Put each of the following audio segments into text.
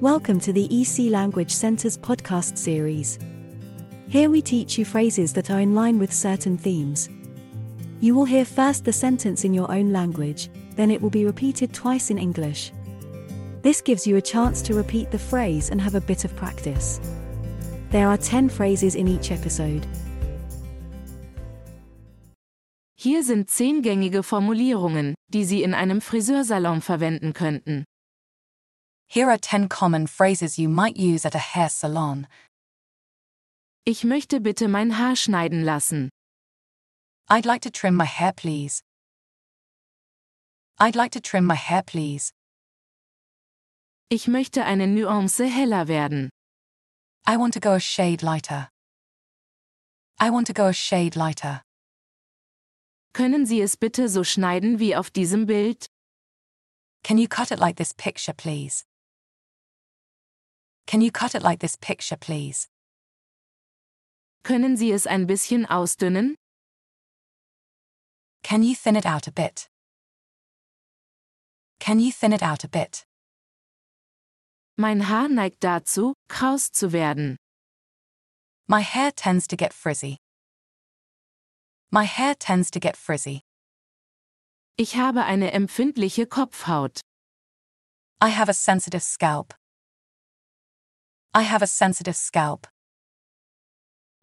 Welcome to the EC Language Center's podcast series. Here we teach you phrases that are in line with certain themes. You will hear first the sentence in your own language, then it will be repeated twice in English. This gives you a chance to repeat the phrase and have a bit of practice. There are 10 phrases in each episode. Hier sind zehn gängige Formulierungen, die Sie in einem Friseursalon verwenden könnten. Here are 10 common phrases you might use at a hair salon. Ich möchte bitte mein Haar schneiden lassen. I'd like to trim my hair, please. I'd like to trim my hair, please. Ich möchte eine Nuance heller werden. I want to go a shade lighter. I want to go a shade lighter. Können Sie es bitte so schneiden wie auf diesem Bild? Can you cut it like this picture, please? Can you cut it like this picture, please? Können Sie es ein bisschen ausdünnen? Can you thin it out a bit? Can you thin it out a bit? Mein Haar neigt dazu, kraus zu werden. My hair tends to get frizzy. My hair tends to get frizzy. Ich habe eine empfindliche Kopfhaut. I have a sensitive scalp. I have a sensitive scalp.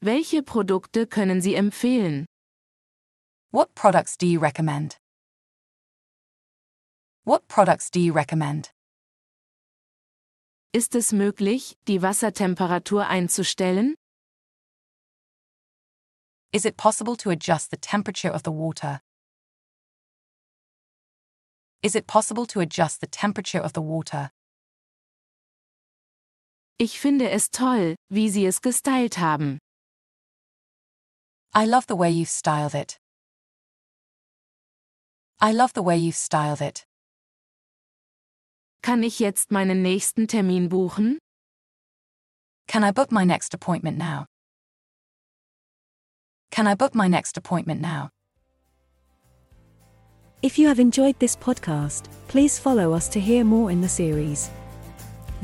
Welche Produkte können Sie empfehlen? What products do you recommend? What products do you recommend? Ist es möglich, die Wassertemperatur einzustellen? Is it possible to adjust the temperature of the water? Is it possible to adjust the temperature of the water? Ich finde es toll, wie Sie es gestylt haben. I love the way you've styled it. I love the way you've styled it. Kann ich jetzt meinen nächsten Termin buchen? Can I book my next appointment now? Can I book my next appointment now? If you have enjoyed this podcast, please follow us to hear more in the series.